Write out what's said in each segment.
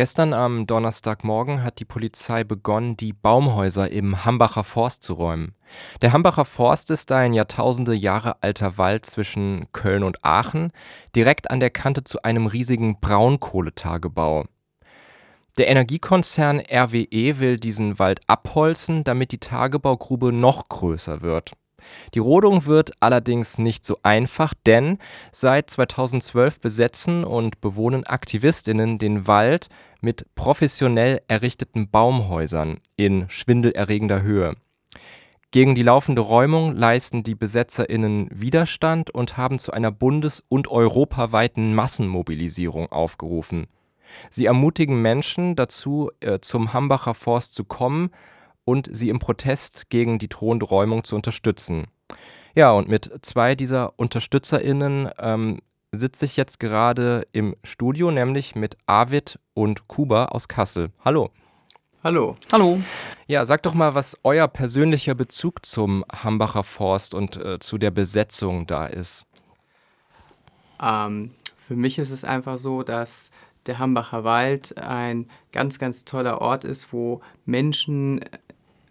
Gestern am Donnerstagmorgen hat die Polizei begonnen, die Baumhäuser im Hambacher Forst zu räumen. Der Hambacher Forst ist ein Jahrtausende Jahre alter Wald zwischen Köln und Aachen, direkt an der Kante zu einem riesigen Braunkohletagebau. Der Energiekonzern RWE will diesen Wald abholzen, damit die Tagebaugrube noch größer wird. Die Rodung wird allerdings nicht so einfach, denn seit 2012 besetzen und bewohnen AktivistInnen den Wald mit professionell errichteten Baumhäusern in schwindelerregender Höhe. Gegen die laufende Räumung leisten die BesetzerInnen Widerstand und haben zu einer bundes- und europaweiten Massenmobilisierung aufgerufen. Sie ermutigen Menschen dazu, äh, zum Hambacher Forst zu kommen und sie im Protest gegen die drohende Räumung zu unterstützen. Ja, und mit zwei dieser UnterstützerInnen ähm, sitze ich jetzt gerade im Studio, nämlich mit Arvid und Kuba aus Kassel. Hallo. Hallo. Hallo. Ja, sag doch mal, was euer persönlicher Bezug zum Hambacher Forst und äh, zu der Besetzung da ist. Ähm, für mich ist es einfach so, dass der Hambacher Wald ein ganz, ganz toller Ort ist, wo Menschen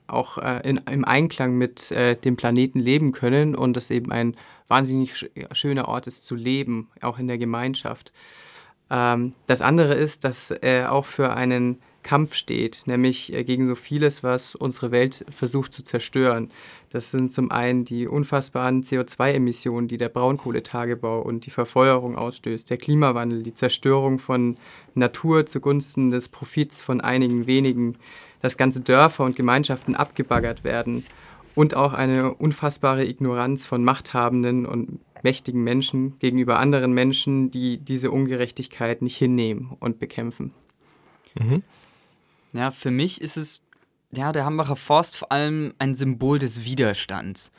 auch äh, in, im Einklang mit äh, dem Planeten leben können und das eben ein wahnsinnig sch schöner Ort ist zu leben, auch in der Gemeinschaft. Ähm, das andere ist, dass er auch für einen Kampf steht, nämlich äh, gegen so vieles, was unsere Welt versucht zu zerstören. Das sind zum einen die unfassbaren CO2-Emissionen, die der Braunkohletagebau und die Verfeuerung ausstößt, der Klimawandel, die Zerstörung von Natur zugunsten des Profits von einigen wenigen, dass ganze Dörfer und Gemeinschaften abgebaggert werden und auch eine unfassbare Ignoranz von machthabenden und mächtigen Menschen gegenüber anderen Menschen, die diese Ungerechtigkeit nicht hinnehmen und bekämpfen. Mhm. Ja, für mich ist es, ja, der Hambacher Forst vor allem ein Symbol des Widerstands.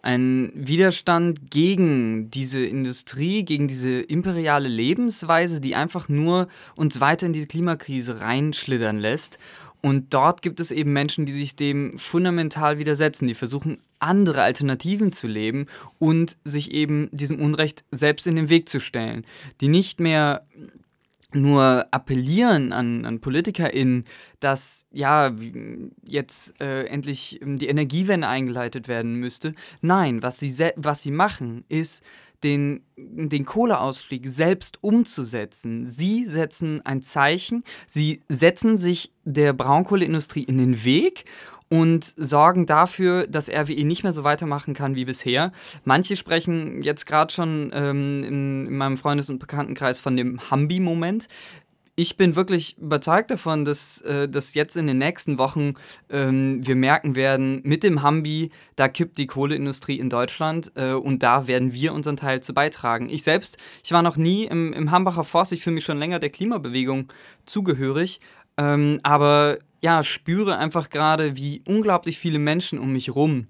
Ein Widerstand gegen diese Industrie, gegen diese imperiale Lebensweise, die einfach nur uns weiter in diese Klimakrise reinschlittern lässt und dort gibt es eben Menschen, die sich dem fundamental widersetzen, die versuchen, andere Alternativen zu leben und sich eben diesem Unrecht selbst in den Weg zu stellen, die nicht mehr nur appellieren an, an PolitikerInnen, dass ja jetzt äh, endlich die Energiewende eingeleitet werden müsste. Nein, was sie, was sie machen, ist den, den Kohleausstieg selbst umzusetzen. Sie setzen ein Zeichen, sie setzen sich der Braunkohleindustrie in den Weg und sorgen dafür, dass RWE nicht mehr so weitermachen kann wie bisher. Manche sprechen jetzt gerade schon ähm, in, in, meinem Freundes- und Bekanntenkreis von dem Hambi-Moment ich bin wirklich überzeugt davon, dass, äh, dass jetzt in den nächsten Wochen ähm, wir merken werden, mit dem Hambi, da kippt die Kohleindustrie in Deutschland äh, und da werden wir unseren Teil zu beitragen. Ich selbst, ich war noch nie im, im Hambacher Forst, ich fühle mich schon länger der Klimabewegung zugehörig, ähm, aber ja, spüre einfach gerade, wie unglaublich viele Menschen um mich rum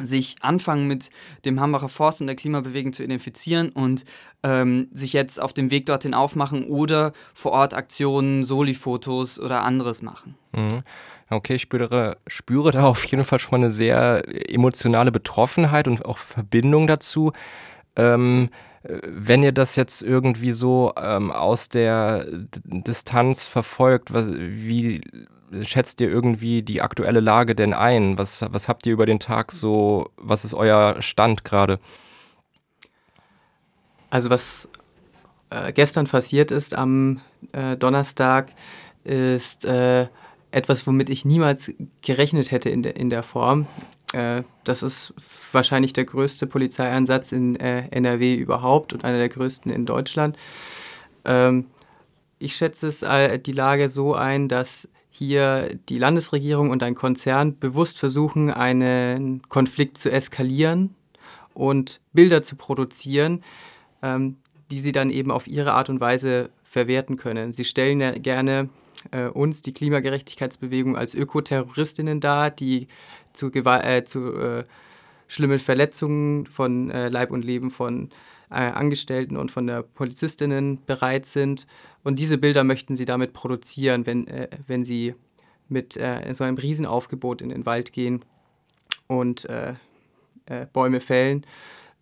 sich anfangen mit dem Hambacher Forst und der Klimabewegung zu identifizieren und ähm, sich jetzt auf dem Weg dorthin aufmachen oder vor Ort Aktionen, Soli-Fotos oder anderes machen. Mhm. Okay, ich spüre, spüre da auf jeden Fall schon mal eine sehr emotionale Betroffenheit und auch Verbindung dazu. Ähm, wenn ihr das jetzt irgendwie so ähm, aus der D Distanz verfolgt, was, wie schätzt ihr irgendwie die aktuelle Lage denn ein? Was, was habt ihr über den Tag so, was ist euer Stand gerade? Also was äh, gestern passiert ist am äh, Donnerstag, ist äh, etwas, womit ich niemals gerechnet hätte in, de, in der Form. Äh, das ist wahrscheinlich der größte Polizeieinsatz in äh, NRW überhaupt und einer der größten in Deutschland. Ähm, ich schätze es, äh, die Lage so ein, dass hier die Landesregierung und ein Konzern bewusst versuchen, einen Konflikt zu eskalieren und Bilder zu produzieren, ähm, die sie dann eben auf ihre Art und Weise verwerten können. Sie stellen ja gerne äh, uns, die Klimagerechtigkeitsbewegung, als Ökoterroristinnen dar, die zu, äh, zu äh, schlimmen Verletzungen von äh, Leib und Leben von äh, Angestellten und von der Polizistinnen bereit sind. Und diese Bilder möchten sie damit produzieren, wenn, äh, wenn sie mit äh, so einem Riesenaufgebot in den Wald gehen und äh, äh, Bäume fällen.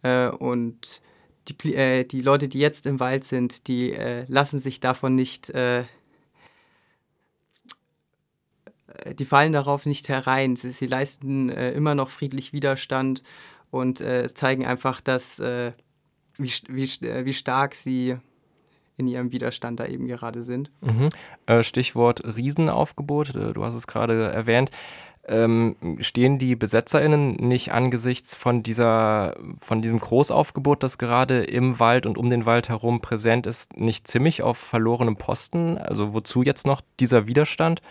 Äh, und die, die Leute, die jetzt im Wald sind, die lassen sich davon nicht die fallen darauf nicht herein. Sie, sie leisten äh, immer noch friedlich Widerstand und äh, zeigen einfach, dass, äh, wie, wie, äh, wie stark sie in ihrem Widerstand da eben gerade sind. Mhm. Äh, Stichwort Riesenaufgebot, äh, du hast es gerade erwähnt. Ähm, stehen die BesetzerInnen nicht angesichts von dieser, von diesem Großaufgebot, das gerade im Wald und um den Wald herum präsent ist, nicht ziemlich auf verlorenem Posten? Also wozu jetzt noch dieser Widerstand?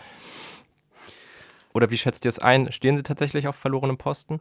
Oder wie schätzt ihr es ein? Stehen sie tatsächlich auf verlorenem Posten?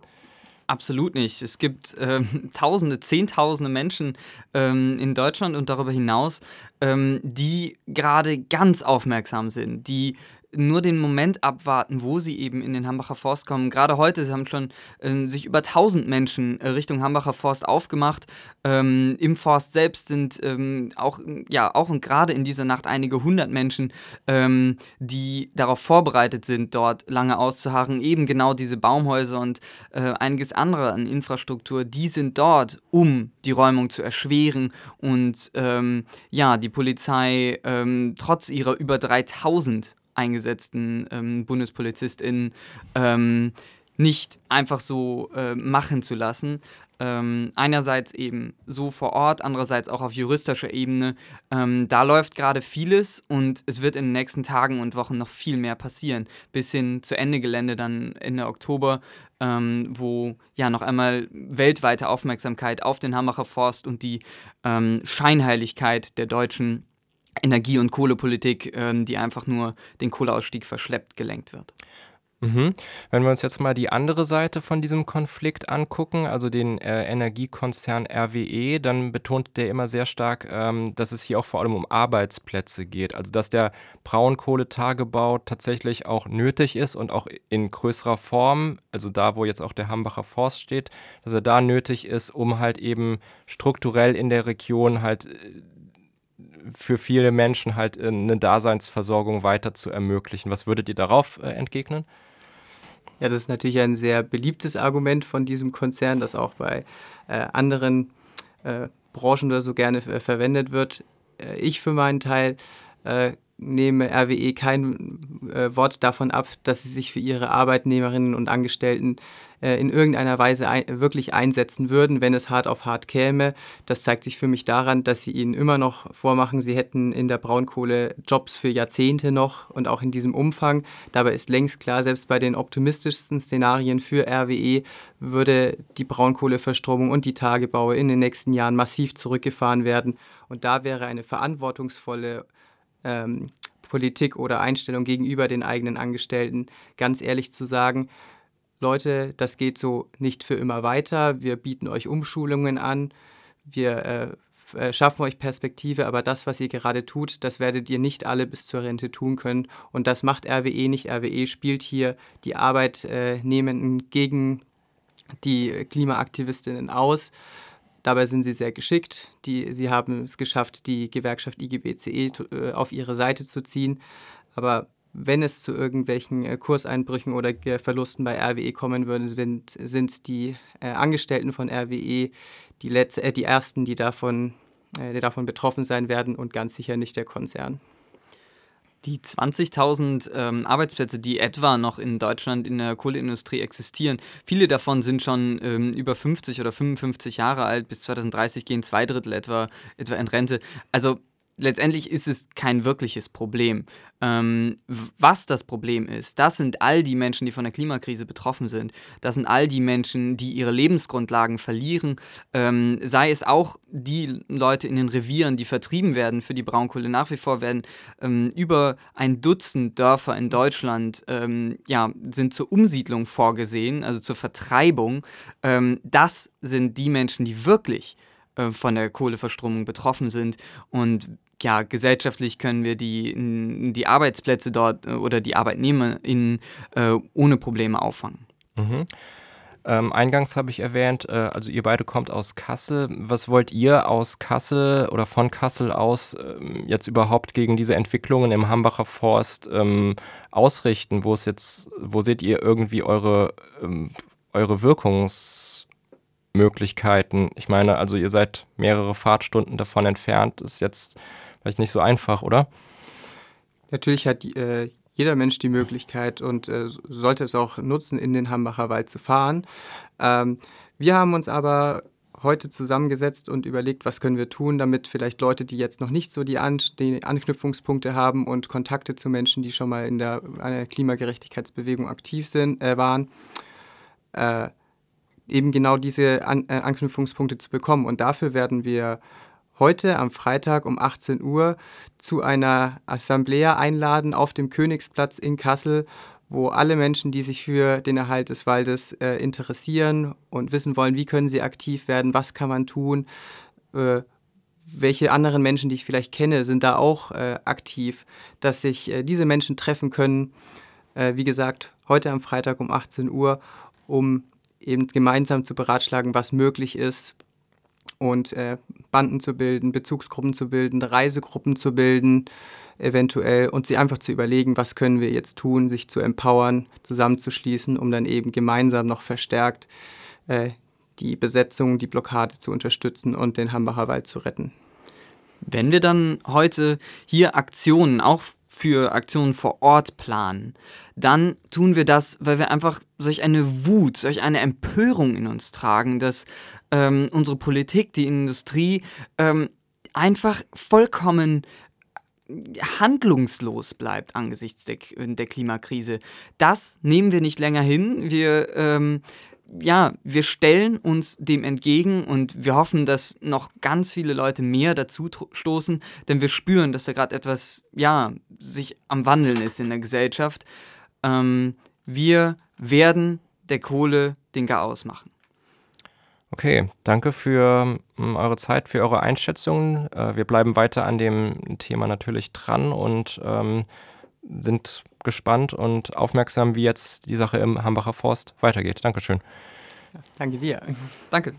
Absolut nicht. Es gibt ähm, Tausende, Zehntausende Menschen ähm, in Deutschland und darüber hinaus, ähm, die gerade ganz aufmerksam sind, die nur den Moment abwarten, wo sie eben in den Hambacher Forst kommen. Gerade heute sie haben schon äh, sich über 1000 Menschen äh, Richtung Hambacher Forst aufgemacht. Ähm, Im Forst selbst sind ähm, auch, ja, auch und gerade in dieser Nacht einige hundert Menschen, ähm, die darauf vorbereitet sind, dort lange auszuharren. Eben genau diese Baumhäuser und äh, einiges andere an Infrastruktur, die sind dort, um die Räumung zu erschweren und ähm, ja, die Polizei ähm, trotz ihrer über 3000 eingesetzten ähm, BundespolizistInnen ähm, nicht einfach so äh, machen zu lassen. Ähm, einerseits eben so vor Ort, andererseits auch auf juristischer Ebene. Ähm, da läuft gerade vieles und es wird in den nächsten Tagen und Wochen noch viel mehr passieren, bis hin zu Ende Gelände dann Ende Oktober, ähm, wo ja noch einmal weltweite Aufmerksamkeit auf den Hambacher Forst und die ähm, Scheinheiligkeit der deutschen Energie- und Kohlepolitik, ähm, die einfach nur den Kohleausstieg verschleppt, gelenkt wird. Mhm. Wenn wir uns jetzt mal die andere Seite von diesem Konflikt angucken, also den äh, Energiekonzern RWE, dann betont der immer sehr stark, ähm, dass es hier auch vor allem um Arbeitsplätze geht. Also dass der Braunkohletagebau tatsächlich auch nötig ist und auch in größerer Form, also da, wo jetzt auch der Hambacher Forst steht, dass er da nötig ist, um halt eben strukturell in der Region halt äh, für viele Menschen halt äh, eine Daseinsversorgung weiter zu ermöglichen. Was würdet ihr darauf äh, entgegnen? Ja, das ist natürlich ein sehr beliebtes Argument von diesem Konzern, das auch bei äh, anderen äh, Branchen oder so gerne äh, verwendet wird. Äh, ich für meinen Teil nehme RWE kein Wort davon ab, dass sie sich für ihre Arbeitnehmerinnen und Angestellten äh, in irgendeiner Weise ein, wirklich einsetzen würden, wenn es hart auf hart käme. Das zeigt sich für mich daran, dass sie ihnen immer noch vormachen, sie hätten in der Braunkohle Jobs für Jahrzehnte noch und auch in diesem Umfang. Dabei ist längst klar, selbst bei den optimistischsten Szenarien für RWE würde die Braunkohleverstromung und die Tagebaue in den nächsten Jahren massiv zurückgefahren werden. Und da wäre eine verantwortungsvolle ähm, Politik oder Einstellung gegenüber den eigenen Angestellten, ganz ehrlich zu sagen, Leute, das geht so nicht für immer weiter. Wir bieten euch Umschulungen an. Wir äh, äh, schaffen euch Perspektive, aber das, was ihr gerade tut, das werdet ihr nicht alle bis zur Rente tun können. Und das macht RWE nicht. RWE spielt hier die Arbeitnehmenden gegen die Klimaaktivistinnen aus. Dabei sind sie sehr geschickt. Die, sie haben es geschafft, die Gewerkschaft IGBCE äh, auf ihre Seite zu ziehen. Aber wenn es zu irgendwelchen äh, Kurseinbrüchen oder Verlusten bei RWE kommen würde, sind, sind die äh, Angestellten von RWE die, Letz-, äh, die ersten, die davon, äh, die davon betroffen sein werden und ganz sicher nicht der Konzern. Die 20.000 ähm, Arbeitsplätze, die etwa noch in Deutschland in der Kohleindustrie existieren, viele davon sind schon ähm, über 50 oder 55 Jahre alt. Bis 2030 gehen zwei Drittel etwa, etwa in Rente. Also letztendlich ist es kein wirkliches Problem. Ähm, was das Problem ist, das sind all die Menschen, die von der Klimakrise betroffen sind. Das sind all die Menschen, die ihre Lebensgrundlagen verlieren. Ähm, sei es auch die Leute in den Revieren, die vertrieben werden für die Braunkohle. Nach wie vor werden ähm, über ein Dutzend Dörfer in Deutschland ähm, ja, sind zur Umsiedlung vorgesehen, also zur Vertreibung. Ähm, das sind die Menschen, die wirklich von der Kohleverstromung betroffen sind. Und ja, gesellschaftlich können wir die, die Arbeitsplätze dort äh, oder die ArbeitnehmerInnen äh, ohne Probleme auffangen. Mhm. Ähm, eingangs habe ich erwähnt, äh, also ihr beide kommt aus Kassel. Was wollt ihr aus Kassel oder von Kassel aus ähm, jetzt überhaupt gegen diese Entwicklungen im Hambacher Forst ähm, ausrichten? Wo ist jetzt, wo seht ihr irgendwie eure, ähm, eure Wirkungs- Möglichkeiten. Ich meine, also ihr seid mehrere Fahrtstunden davon entfernt, ist jetzt vielleicht nicht so einfach, oder? Natürlich hat äh, jeder Mensch die Möglichkeit und äh, sollte es auch nutzen, in den Hambacher Wald zu fahren. Ähm, wir haben uns aber heute zusammengesetzt und überlegt, was können wir tun, damit vielleicht Leute, die jetzt noch nicht so die, An die Anknüpfungspunkte haben und Kontakte zu Menschen, die schon mal in der, der Klimagerechtigkeitsbewegung aktiv sind, äh, waren, äh, eben genau diese An äh, Anknüpfungspunkte zu bekommen. Und dafür werden wir heute am Freitag um 18 Uhr zu einer Assemblea einladen auf dem Königsplatz in Kassel, wo alle Menschen, die sich für den Erhalt des Waldes äh, interessieren und wissen wollen, wie können sie aktiv werden, was kann man tun, äh, welche anderen Menschen, die ich vielleicht kenne, sind da auch äh, aktiv, dass sich äh, diese Menschen treffen können, äh, wie gesagt, heute am Freitag um 18 Uhr, um eben gemeinsam zu beratschlagen, was möglich ist und äh, Banden zu bilden, Bezugsgruppen zu bilden, Reisegruppen zu bilden, eventuell und sie einfach zu überlegen, was können wir jetzt tun, sich zu empowern, zusammenzuschließen, um dann eben gemeinsam noch verstärkt äh, die Besetzung, die Blockade zu unterstützen und den Hambacher Wald zu retten. Wenn wir dann heute hier Aktionen auch für Aktionen vor Ort planen, dann tun wir das, weil wir einfach solch eine Wut, solch eine Empörung in uns tragen, dass ähm, unsere Politik, die Industrie ähm, einfach vollkommen handlungslos bleibt angesichts der, der, Klimakrise. Das nehmen wir nicht länger hin. Wir ähm, ja, wir stellen uns dem entgegen und wir hoffen, dass noch ganz viele Leute mehr dazu stoßen, denn wir spüren, dass da gerade etwas, ja, sich am Wandeln ist in der Gesellschaft. Ähm, wir werden der Kohle den Garaus machen. Okay, danke für um, eure Zeit, für eure Einschätzungen. Äh, wir bleiben weiter an dem Thema natürlich dran und ähm, sind gespannt und aufmerksam, wie jetzt die Sache im Hambacher Forst weitergeht. Dankeschön. danke dir. Danke.